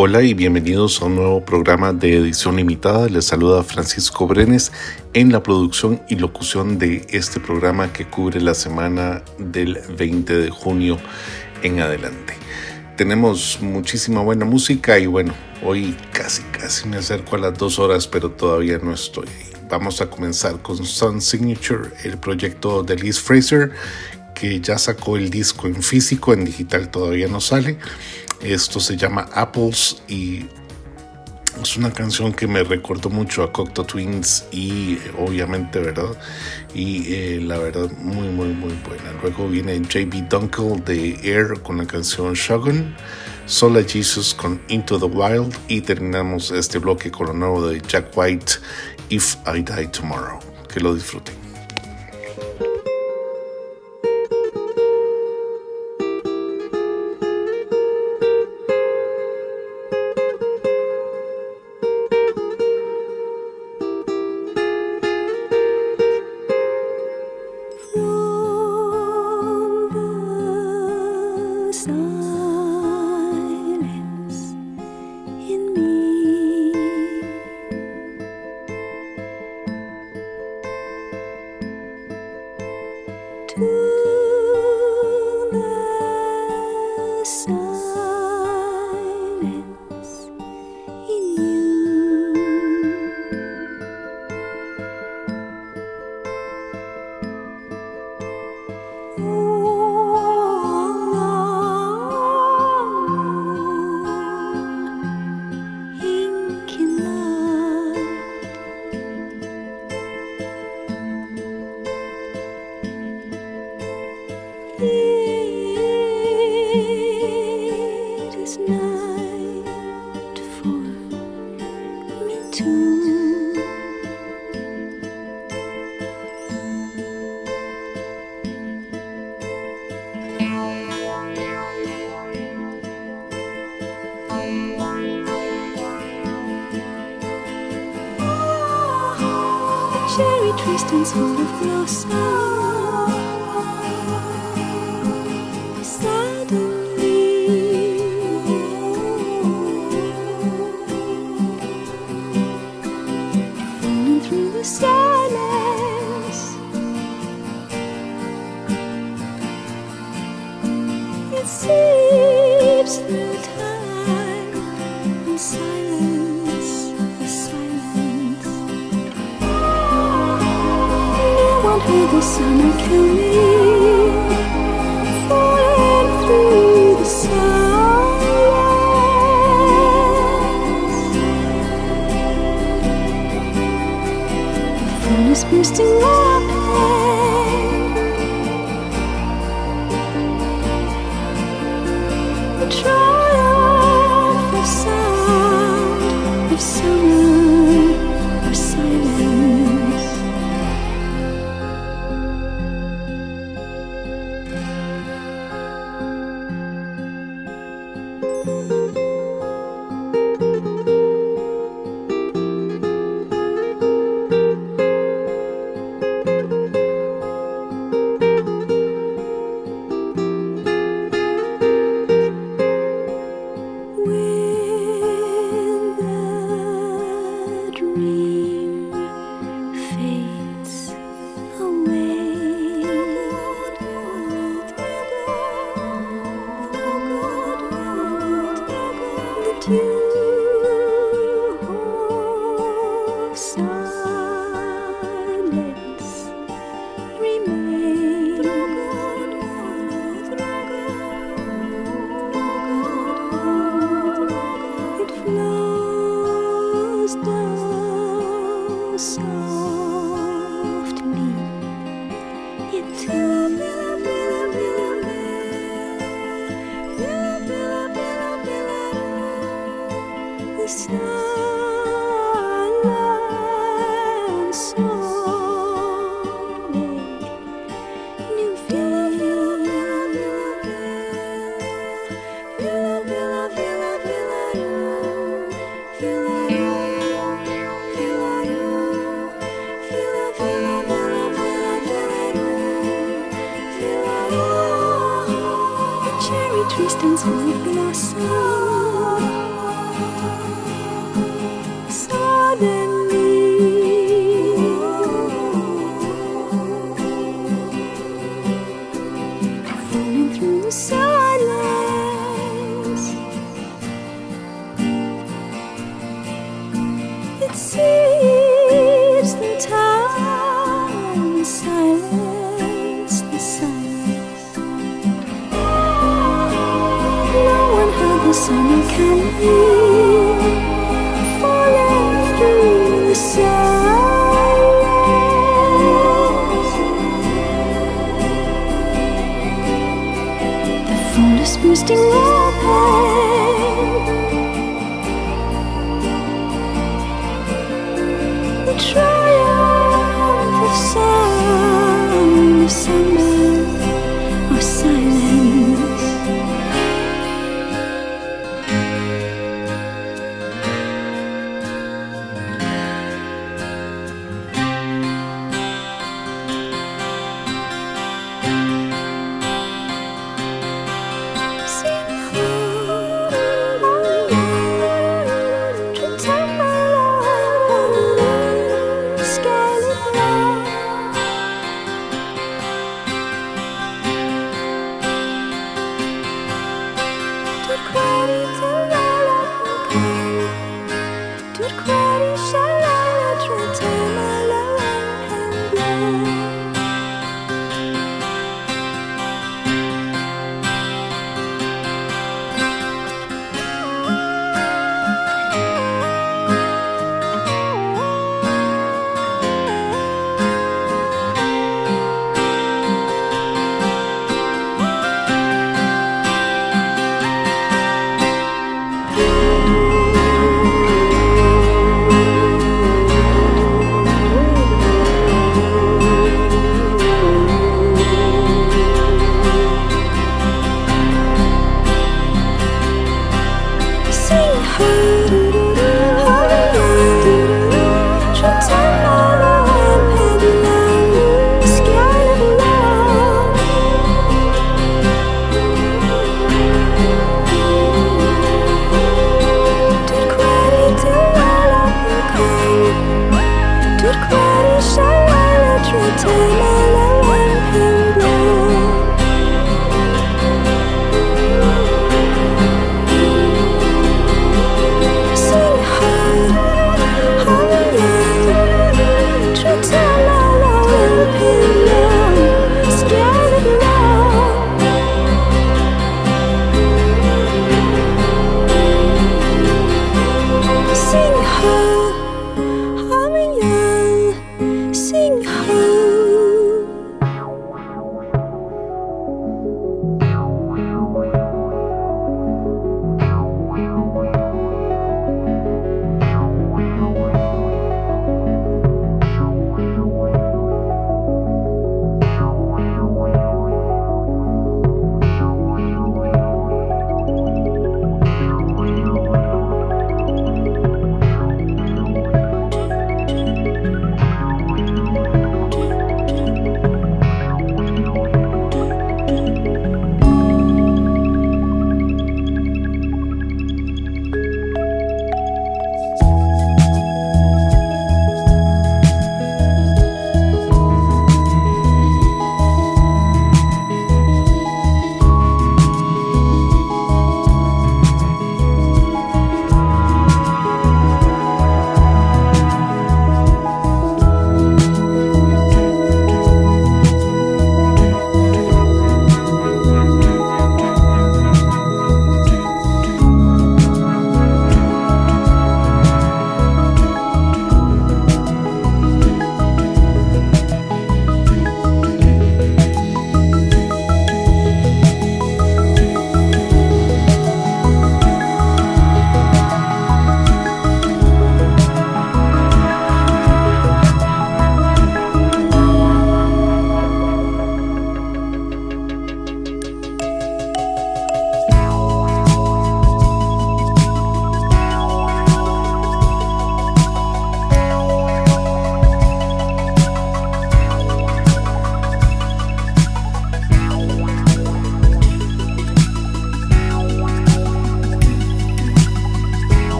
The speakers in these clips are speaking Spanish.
Hola y bienvenidos a un nuevo programa de edición limitada. Les saluda Francisco Brenes en la producción y locución de este programa que cubre la semana del 20 de junio en adelante. Tenemos muchísima buena música y bueno, hoy casi casi me acerco a las dos horas, pero todavía no estoy. Vamos a comenzar con Sun Signature, el proyecto de Liz Fraser, que ya sacó el disco en físico, en digital todavía no sale. Esto se llama Apples y es una canción que me recordó mucho a Cocteau Twins y eh, obviamente, ¿verdad? Y eh, la verdad, muy, muy, muy buena. Luego viene JB Dunkel de Air con la canción Shogun, Sola Jesus con Into the Wild y terminamos este bloque con lo nuevo de Jack White, If I Die Tomorrow. Que lo disfruten. distance.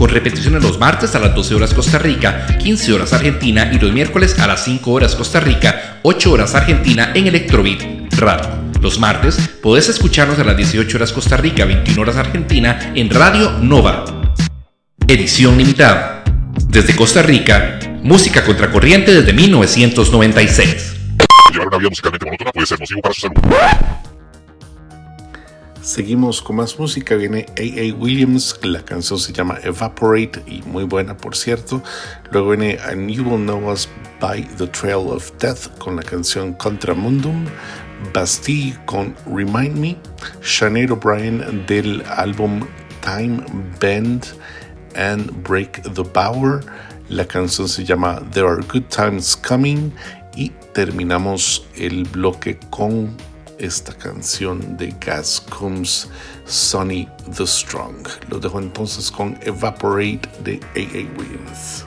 con repeticiones los martes a las 12 horas Costa Rica, 15 horas Argentina y los miércoles a las 5 horas Costa Rica, 8 horas Argentina en Electrobit Radio. Los martes podés escucharnos a las 18 horas Costa Rica, 21 horas Argentina en Radio Nova. Edición limitada. Desde Costa Rica, música contracorriente desde 1996. Llevar una vida musicalmente monótona puede ser nocivo para su salud. Seguimos con más música, viene AA Williams, la canción se llama Evaporate y muy buena por cierto. Luego viene And You Will Know Us by the Trail of Death con la canción Contramundum. Bastille con Remind Me, Sinead O'Brien del álbum Time Bend and Break the Power. La canción se llama There Are Good Times Coming y terminamos el bloque con esta canción de Gas Comes Sonny the Strong. Los dejo entonces con Evaporate de AA Williams.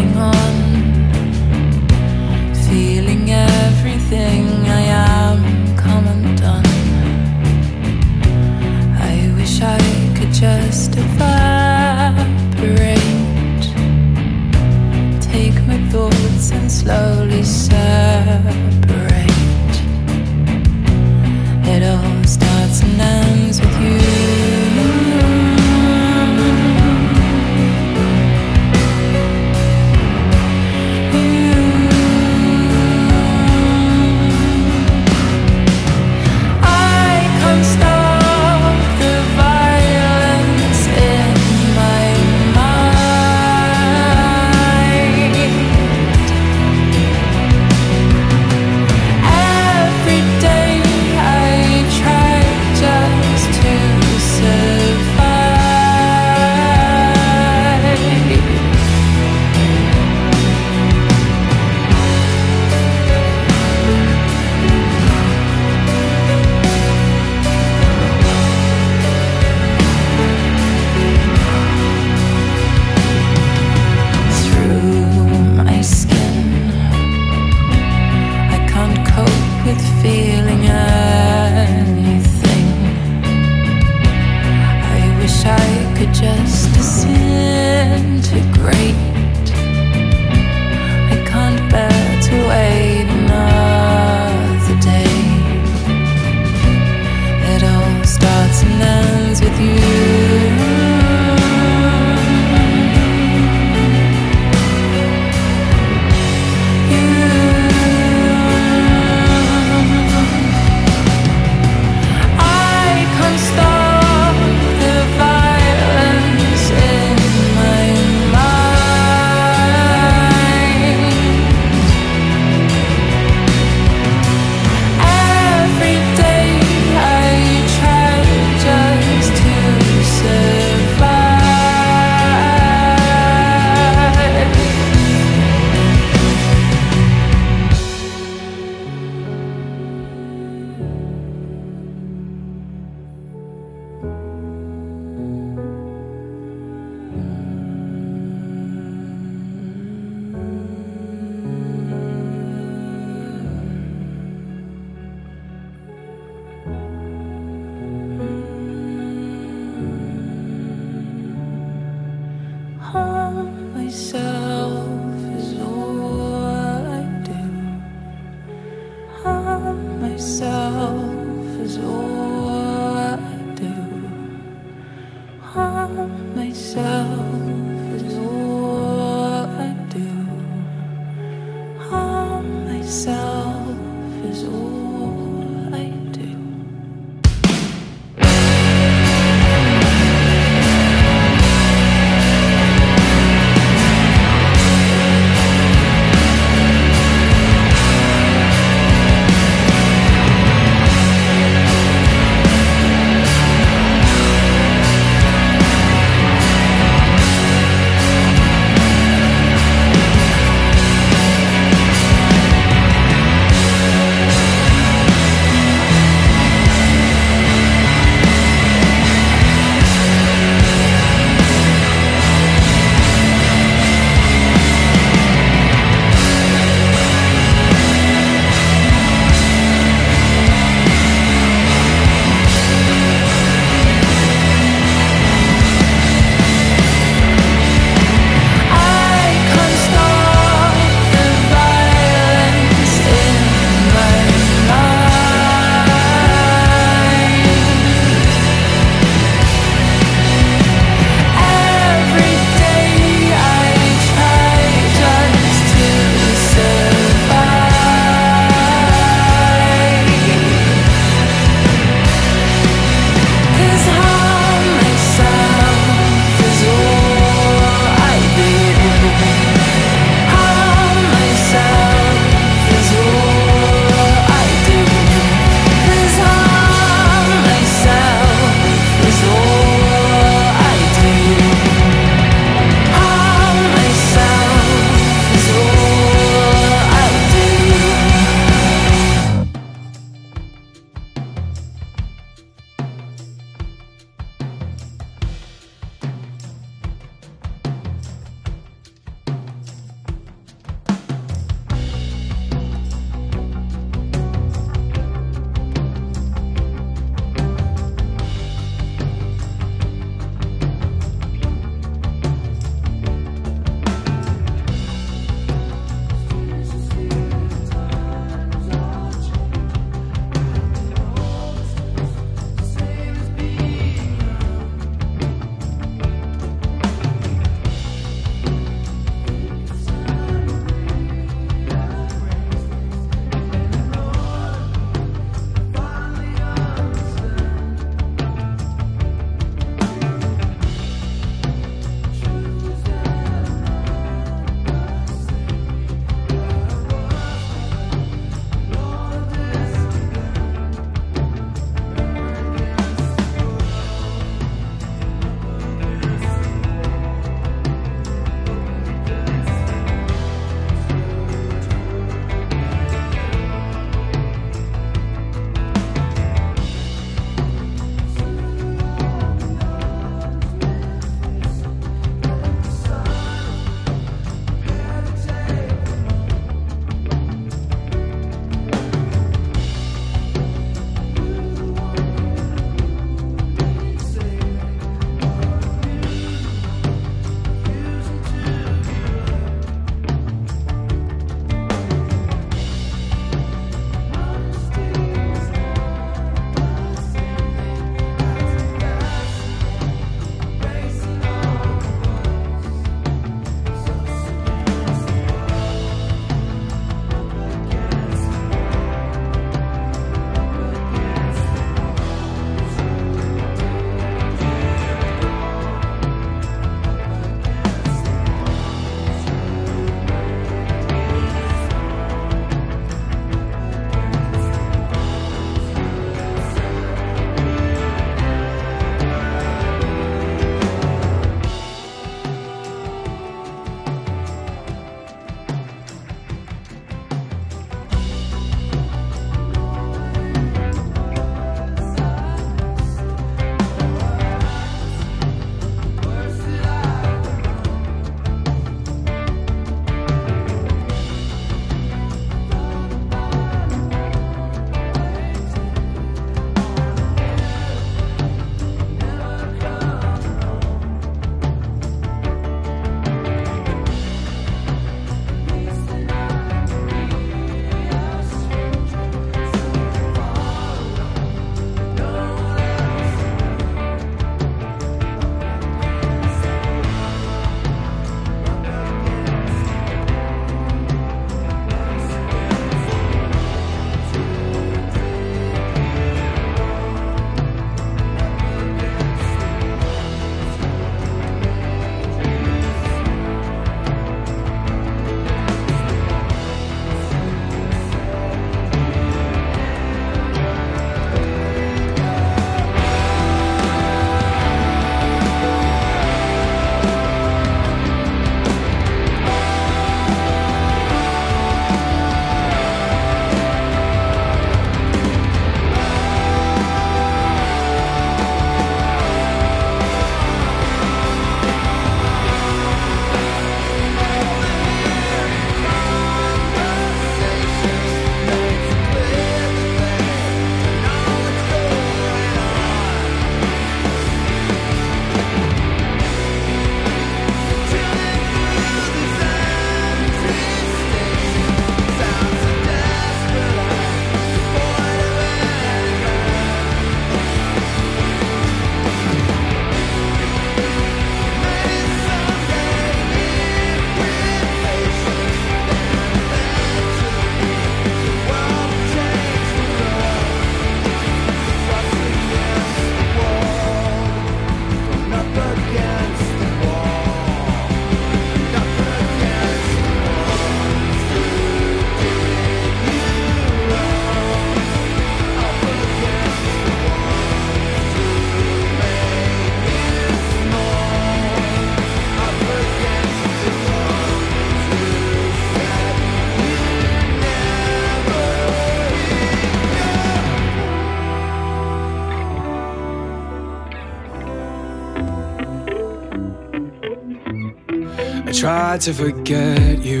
Tried to forget you.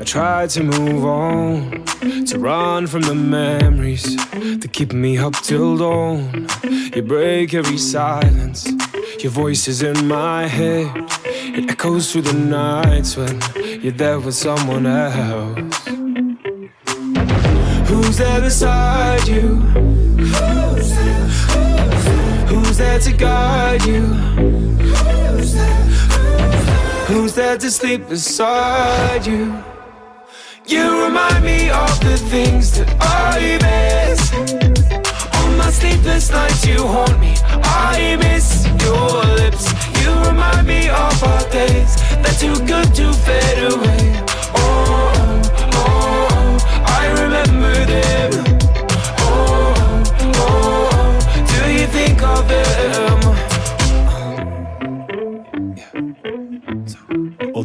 I tried to move on, to run from the memories that keep me up till dawn. You break every silence. Your voice is in my head. It echoes through the nights when you're there with someone else. Who's there beside you? Who's there to guide you? Who's there to sleep beside you? You remind me of the things that I miss. On my sleepless nights, you haunt me. I miss your lips. You remind me of our days. They're too good to fade away. Oh, oh, oh, I remember them. Oh, oh, oh, do you think of them?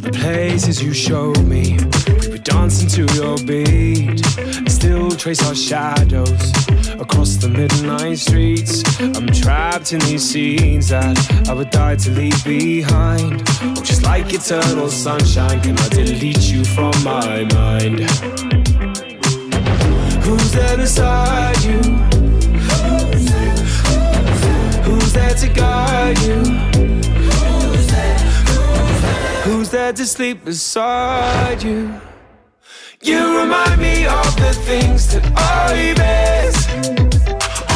The places you showed me, we were dancing to your beat. I still trace our shadows across the midnight streets. I'm trapped in these scenes that I would die to leave behind. Oh, just like eternal sunshine, can I delete you from my mind? Who's there beside you? Who's there to guide you? Who's there to sleep beside you? You remind me of the things that I miss.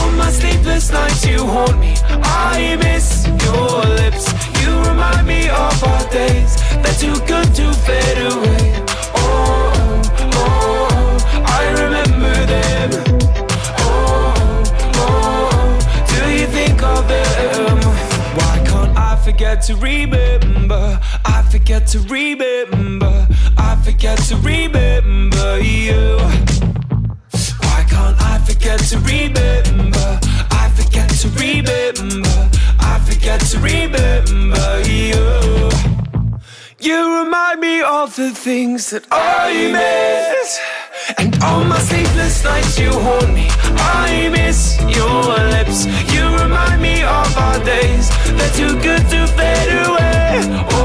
On my sleepless nights, you haunt me. I miss your lips. You remind me of our days. They're too good to fade away. Oh, oh, oh, I remember them. Oh, oh, oh, do you think of them? Why can't I forget to remember? I forget to remember. I forget to remember you. Why can't I forget to remember? I forget to remember. I forget to remember you. You remind me of the things that I miss. And on my sleepless nights, you haunt me. I miss your lips. You remind me of our days. They're too good to fade away.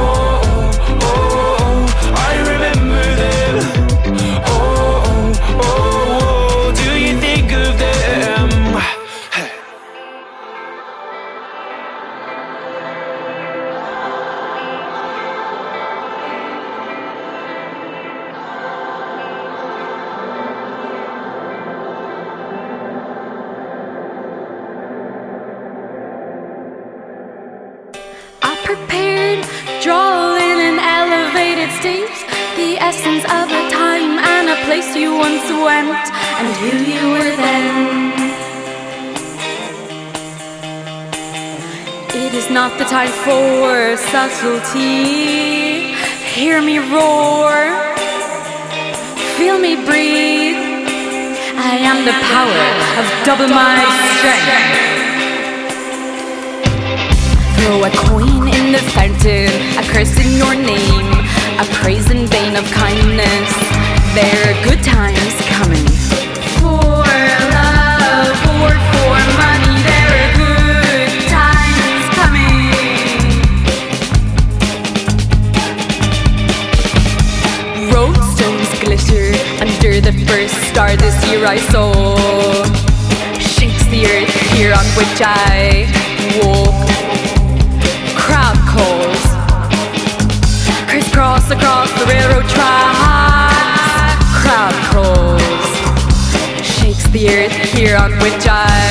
State, the essence of a time and a place you once went, and who you were then. It is not the time for subtlety. Hear me roar, feel me breathe. I am the power of double my strength. Throw a coin in the fountain, a curse in your name, a praise in vain of kindness. There are good times coming. For love or for money, there are good times coming. Roadstones glitter under the first star this year I saw. Shakes the earth here on which I walk across the railroad tracks. Crowd crawls. Shakes the earth here on which I.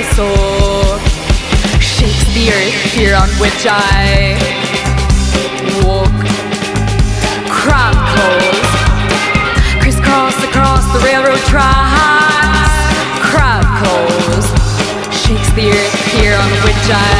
my soul Shakes the earth here on which I walk. Crab crisscross across the railroad tracks. Crab shakes the earth here on which I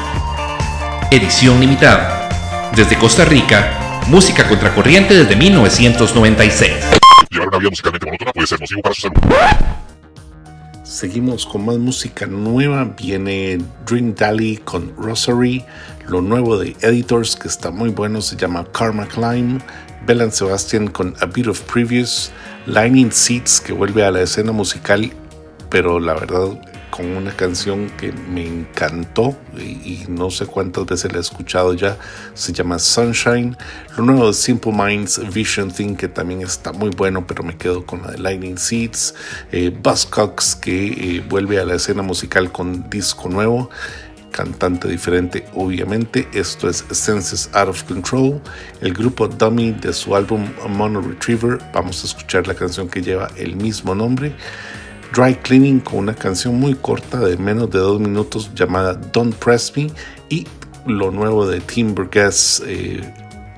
Edición limitada. Desde Costa Rica, música contracorriente desde 1996. Llevar una vida musicalmente monótona puede ser nocivo para su salud. Seguimos con más música nueva. Viene Dream Dally con Rosary. Lo nuevo de Editors, que está muy bueno, se llama Karma Climb. Bellan Sebastian con A Bit of Previous. Lightning Seeds, que vuelve a la escena musical, pero la verdad con una canción que me encantó y, no sé cuántas veces la he escuchado ya. Se llama Sunshine. Lo nuevo de Simple Minds Vision Thing, que también está muy bueno, pero me quedo con la de Lightning Seeds. Eh, Buzzcocks, que eh, vuelve a la escena musical con disco nuevo. Cantante diferente, obviamente. Esto es Senses Out of Control. El grupo Dummy de su álbum Mono Retriever. Vamos a escuchar la canción que lleva el mismo nombre. Dry Cleaning con una canción muy corta de menos de dos minutos llamada Don't Press Me y lo nuevo de Tim Burgess, eh,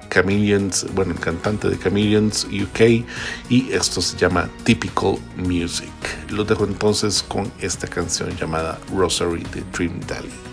Chameleons, bueno, el cantante de Chameleons UK y esto se llama Typical Music. Los dejo entonces con esta canción llamada Rosary de Dream Dally.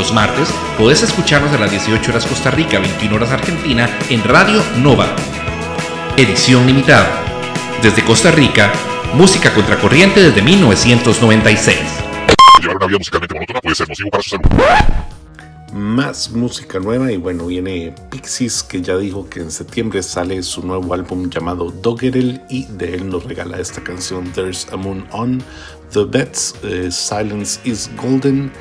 Los martes podés escucharnos a las 18 horas Costa Rica, 21 horas Argentina en Radio Nova. Edición limitada. Desde Costa Rica, música contracorriente desde 1996. Llevar una vida musicalmente monótona puede ser nocivo para su salud. Más música nueva y bueno, viene Pixies que ya dijo que en septiembre sale su nuevo álbum llamado Doggerel y de él nos regala esta canción There's a Moon On, The Bets, eh, Silence is Golden,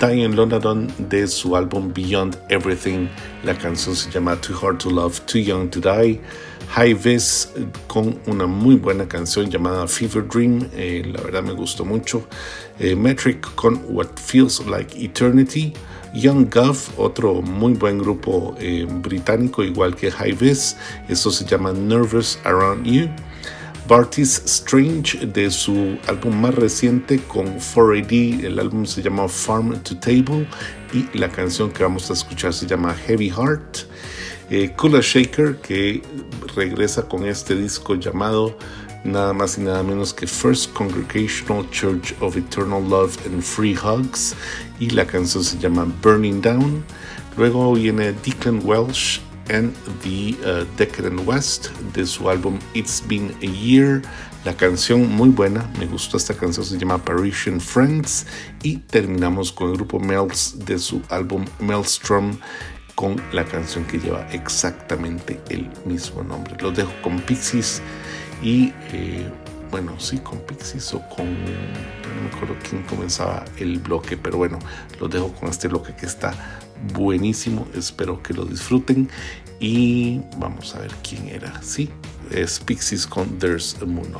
Diane London de su álbum Beyond Everything, la canción se llama Too Hard to Love, Too Young to Die, High Vis con una muy buena canción llamada Fever Dream, eh, la verdad me gustó mucho. Eh, Metric con What Feels Like Eternity. Young Gov, otro muy buen grupo eh, británico, igual que High Vis. Esto se llama Nervous Around You. Bartis Strange de su álbum más reciente con 4AD, el álbum se llama Farm to Table y la canción que vamos a escuchar se llama Heavy Heart. Eh, Kula Shaker que regresa con este disco llamado nada más y nada menos que First Congregational Church of Eternal Love and Free Hugs y la canción se llama Burning Down. Luego viene Declan Welsh and the uh, Decadent West de su álbum It's Been a Year. La canción muy buena, me gustó esta canción, se llama Parisian Friends. Y terminamos con el grupo Melts de su álbum Maelstrom con la canción que lleva exactamente el mismo nombre. Los dejo con Pixies y eh, bueno, sí, con Pixies o con, no me acuerdo quién comenzaba el bloque, pero bueno, los dejo con este bloque que está buenísimo, espero que lo disfruten. Y vamos a ver quién era, sí, es Pixies con There's a Moon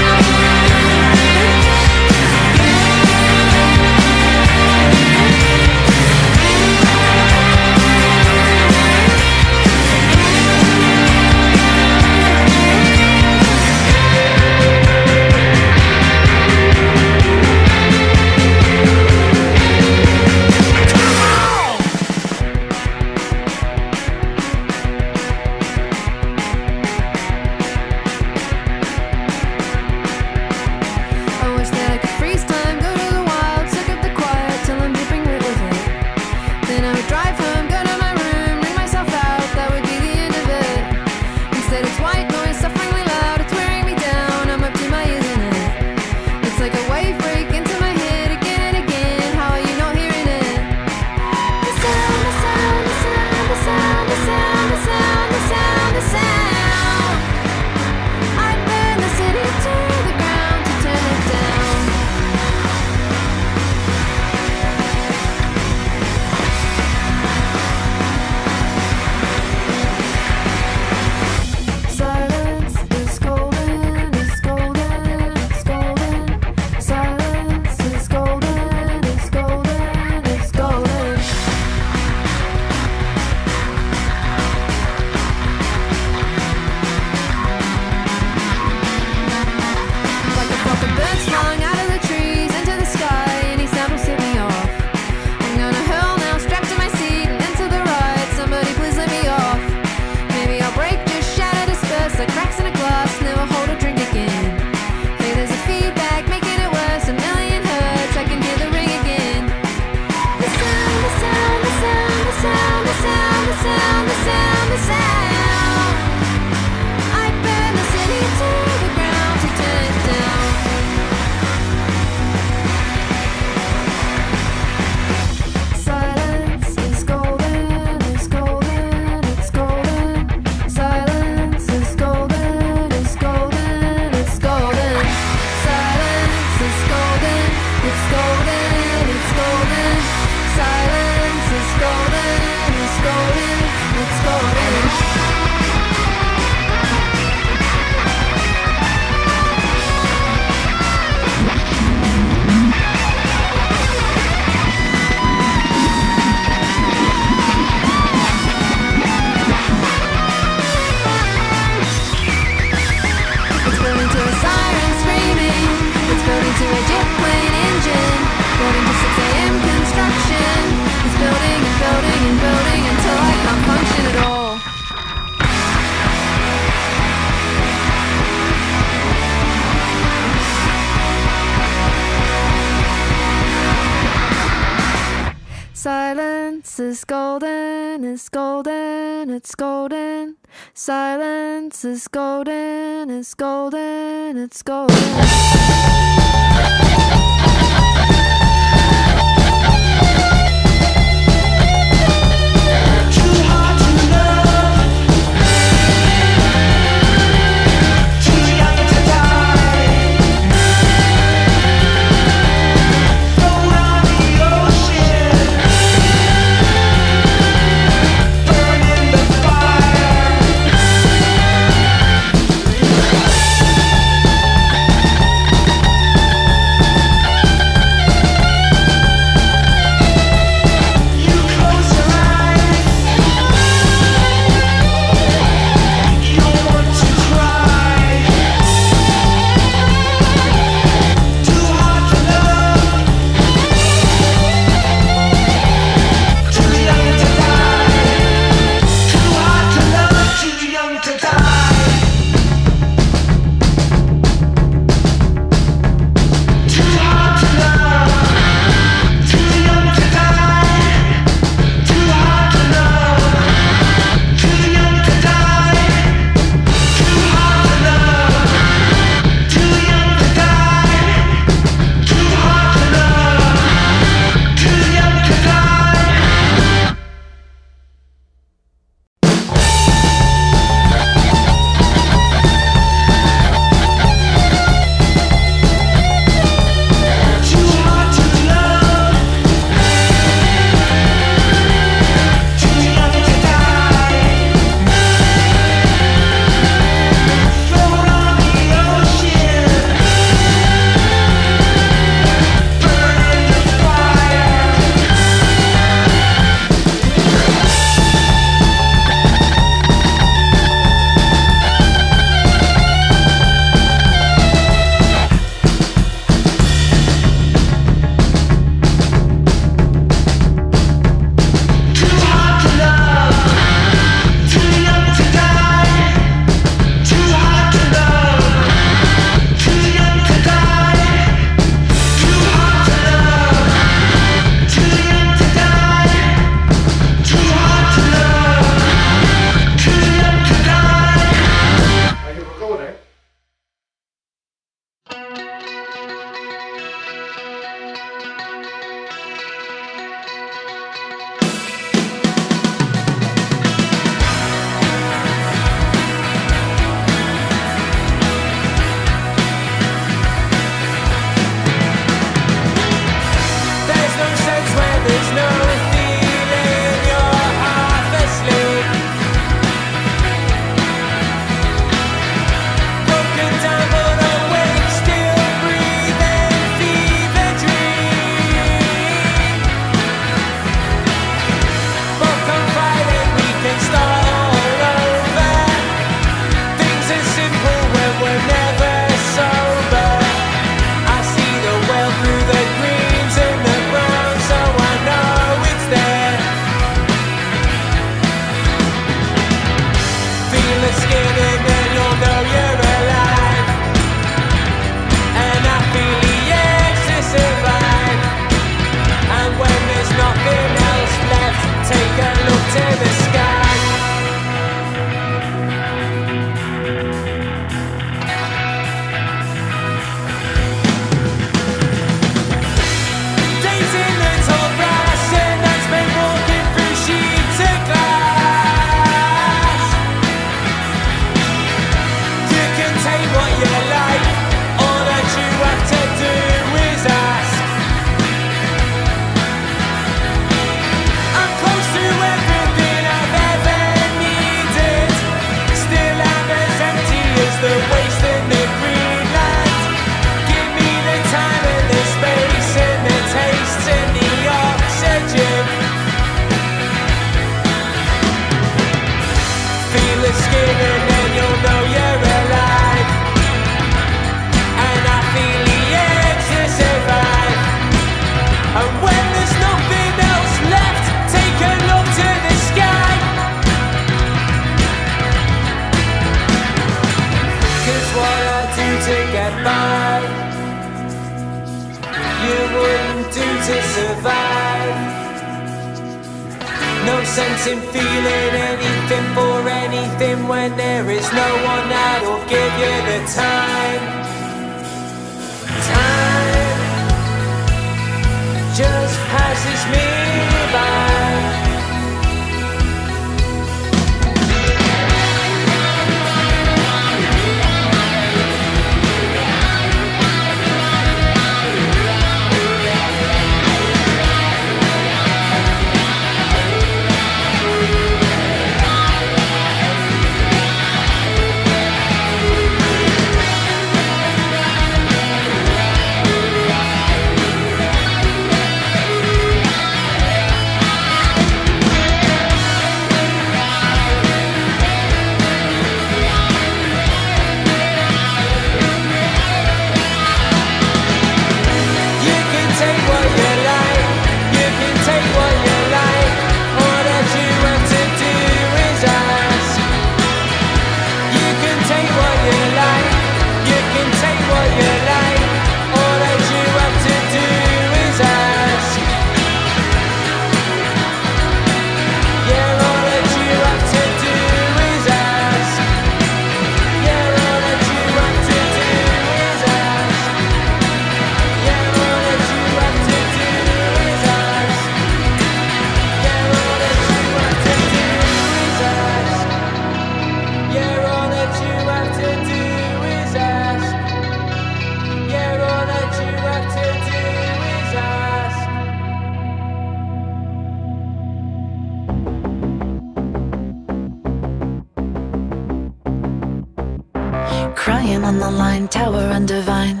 tower undivine.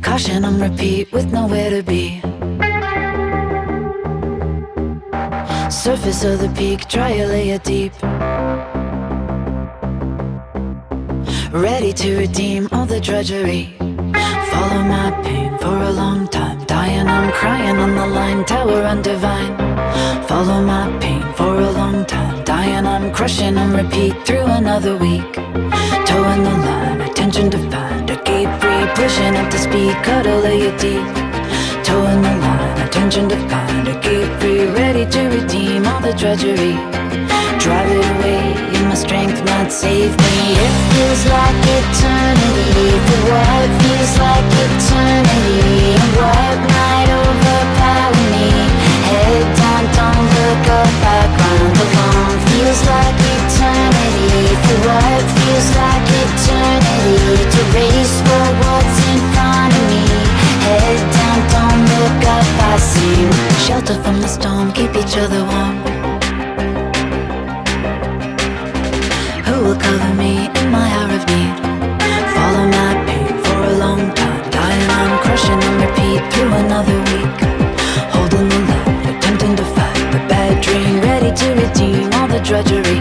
Caution on repeat with nowhere to be. Surface of the peak, try a layer deep. Ready to redeem all the drudgery. Follow my pain for a long time. Dying, I'm crying on the line, tower undivine. Follow my pain for a long time. Dying, I'm crushing on repeat through another week. Towing the line, attention defined. A gate free, pushing up to speed, cuddle layer deep. Towing the line, attention defined. A gate free, ready to redeem all the drudgery. Drive it away, strength not save me. It feels like eternity for what feels like eternity. And what might overpower me? Head down, don't look up, background alone. Feels like eternity for what feels like eternity. To race for what's in front of me. Head down, don't look up, I see. Shelter from the storm, keep each other warm. Cover me in my hour of need? Follow my pain for a long time. Dying, I'm crushing on repeat through another week. Holding the line, attempting to fight the bad dream. Ready to redeem all the drudgery.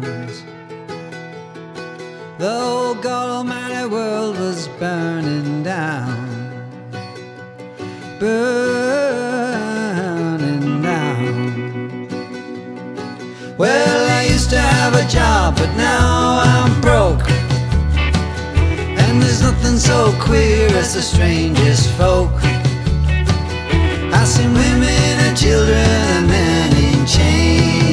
bones. The old God Almighty world was burning down, burning down. Well, I used to have a job, but now I'm broke. And there's nothing so queer as the strangest folk. I've seen women and children and men in chains.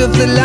Of the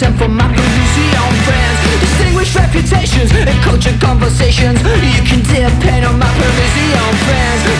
sent from my Parisian friends. Distinguished reputations and cultured conversations. You can depend on my Parisian friends.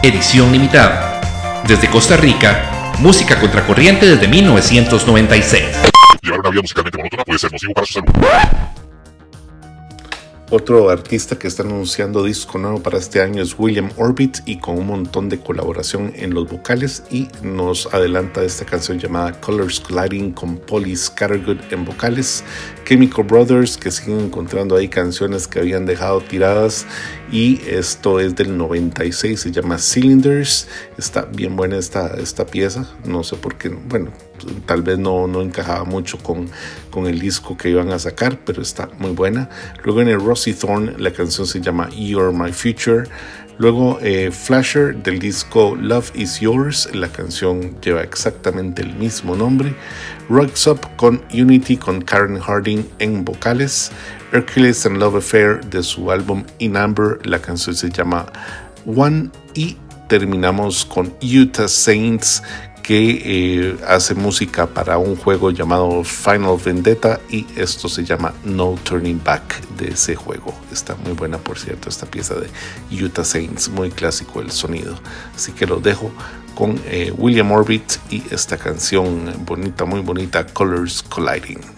Edición limitada. Desde Costa Rica, música contracorriente desde 1996. Llevar una vida musicalmente monótona puede ser nocivo para su salud. Otro artista que está anunciando disco nuevo para este año es William Orbit y con un montón de colaboración en los vocales y nos adelanta esta canción llamada Colors Colliding con Polly Scattergood en vocales, Chemical Brothers que siguen encontrando ahí canciones que habían dejado tiradas y esto es del 96, se llama Cylinders, está bien buena esta, esta pieza, no sé por qué, bueno, tal vez no, no encajaba mucho con, con el disco que iban a sacar, pero está muy buena. Luego en el Rosy Thorn la canción se llama You're My Future. Luego eh, Flasher del disco Love Is Yours, la canción lleva exactamente el mismo nombre. Rocks Up con Unity con Karen Harding en vocales. Hercules and Love Affair de su álbum In Amber, la canción se llama One y terminamos con Utah Saints que eh, hace música para un juego llamado Final Vendetta y esto se llama No Turning Back de ese juego. Está muy buena, por cierto, esta pieza de Utah Saints, muy clásico el sonido. Así que lo dejo con eh, William Orbit y esta canción bonita, muy bonita, Colors Colliding.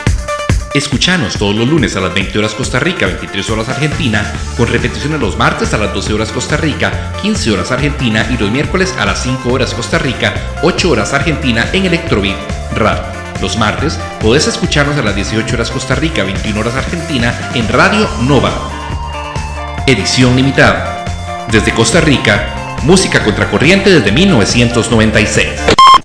Escuchanos todos los lunes a las 20 horas Costa Rica, 23 horas Argentina, con repeticiones los martes a las 12 horas Costa Rica, 15 horas Argentina y los miércoles a las 5 horas Costa Rica, 8 horas Argentina en Electrobeat Radio. Los martes podés escucharnos a las 18 horas Costa Rica, 21 horas Argentina en Radio Nova. Edición limitada. Desde Costa Rica, música contracorriente desde 1996.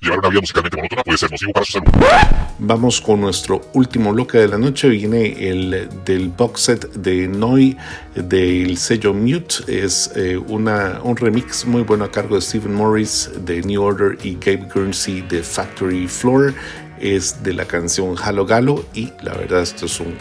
Llevar una vida musicalmente monótona puede ser nocivo para su salud. Vamos con nuestro último bloque de la noche. Viene el del box set de Noi del sello Mute. Es eh, una, un remix muy bueno a cargo de Stephen Morris de New Order y Gabe Guernsey de Factory Floor. Es de la canción Halo Galo y la verdad esto es un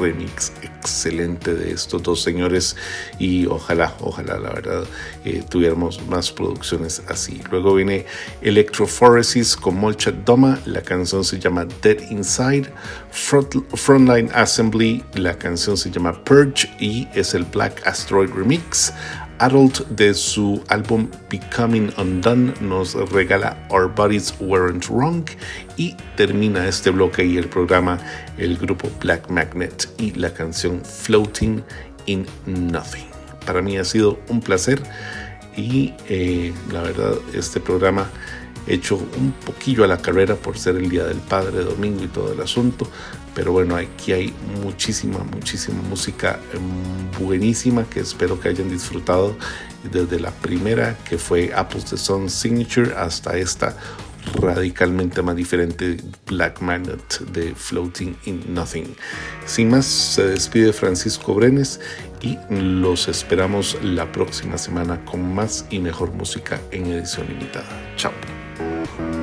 remix excelente de estos dos señores y ojalá, ojalá la verdad eh, tuviéramos más producciones así. Luego viene Electrophoresis con Molchat Doma, la canción se llama Dead Inside, Front, Frontline Assembly, la canción se llama Purge y es el Black Asteroid Remix. Adult de su álbum Becoming Undone nos regala Our Bodies Weren't Wrong y termina este bloque y el programa el grupo Black Magnet y la canción Floating in Nothing. Para mí ha sido un placer y eh, la verdad este programa hecho un poquillo a la carrera por ser el Día del Padre, domingo y todo el asunto. Pero bueno, aquí hay muchísima, muchísima música em, buenísima que espero que hayan disfrutado desde la primera que fue Apples the Sun Signature hasta esta radicalmente más diferente Black Magnet de Floating in Nothing. Sin más, se despide Francisco Brenes y los esperamos la próxima semana con más y mejor música en edición limitada. Chao. Thank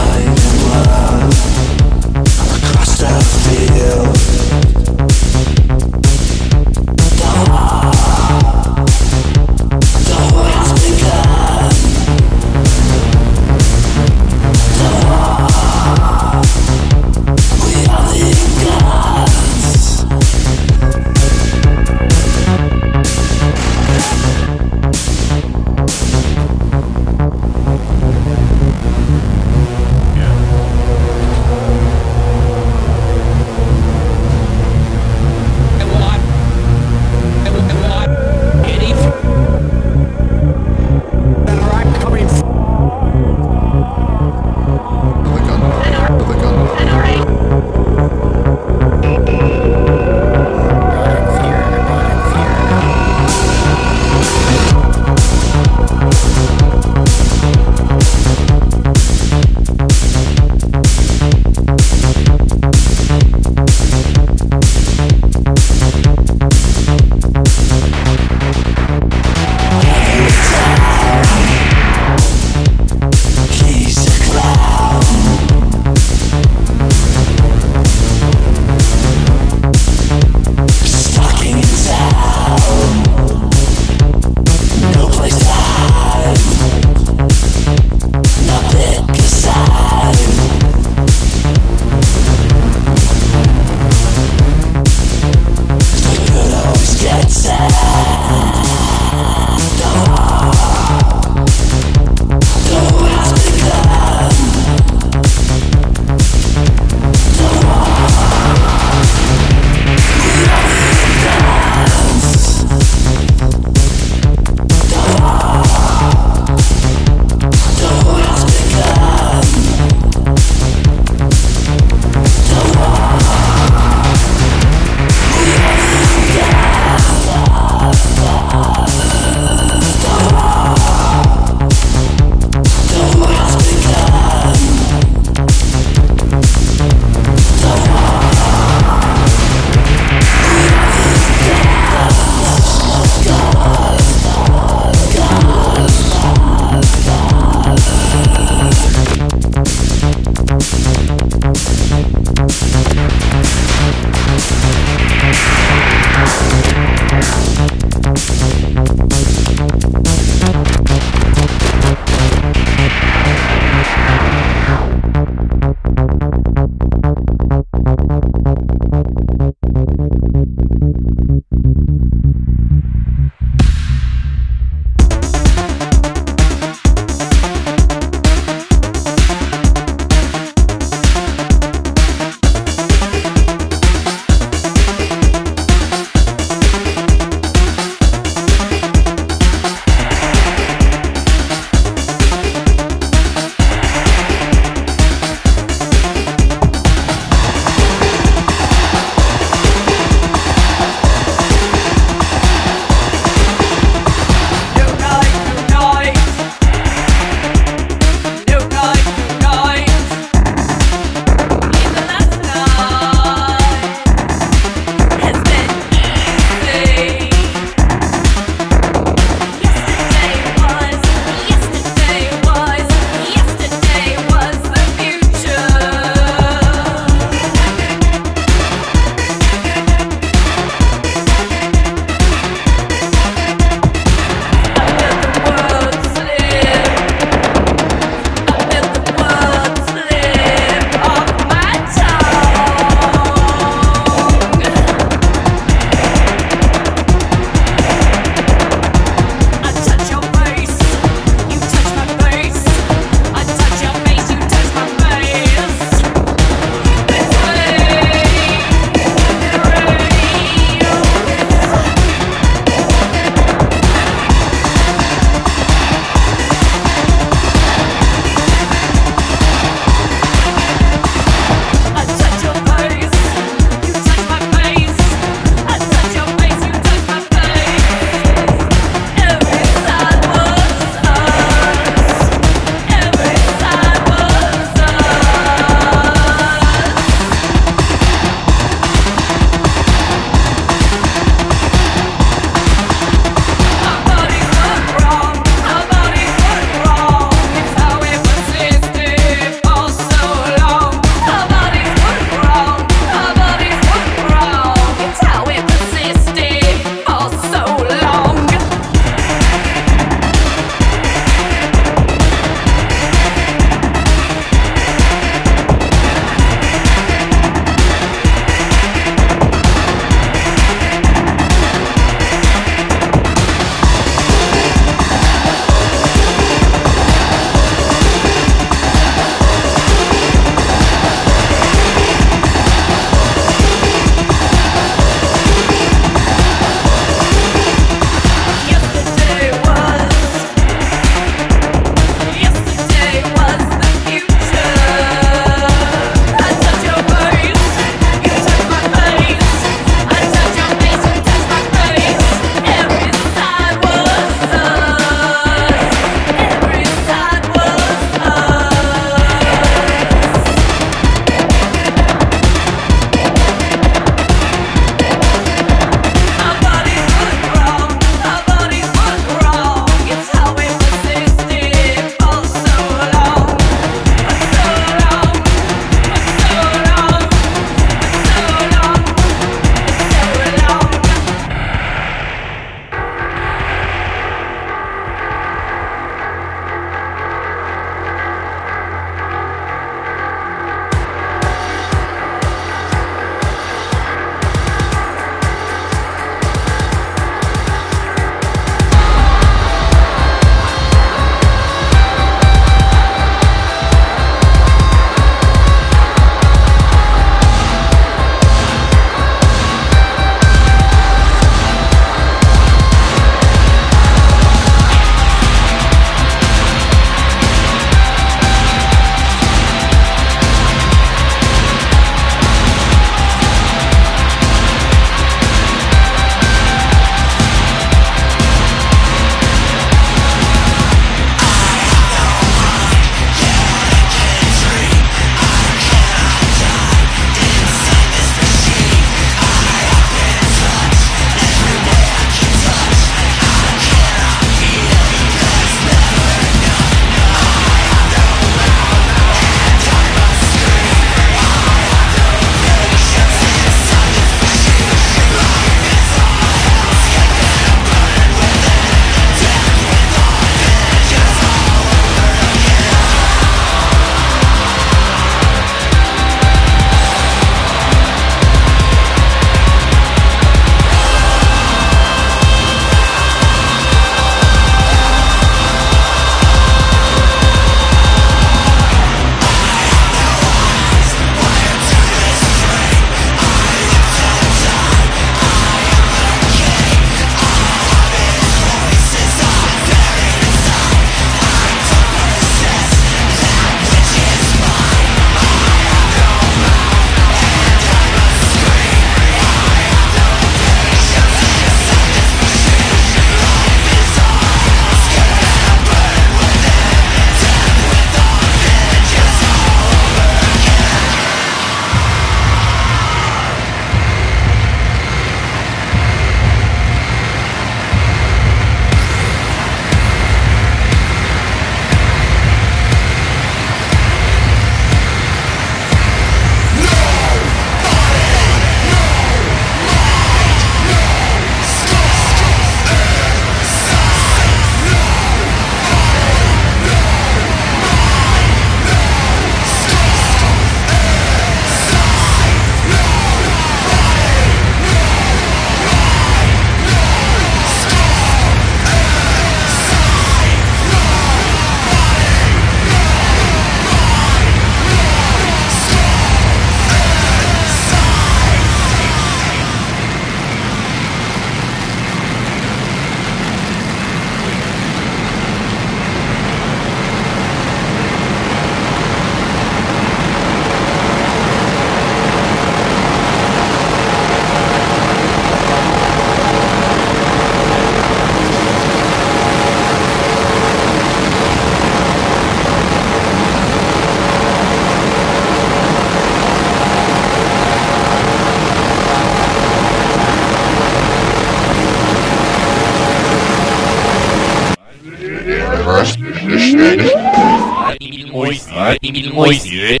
民威胁。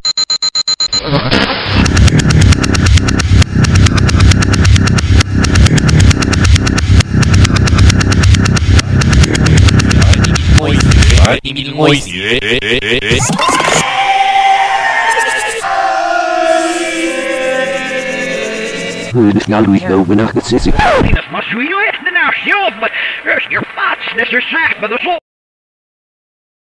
移民威胁。Dus nou doe ik overnacht het zitten. Dat was ik echt de naam zelf, maar... Dus je Ik is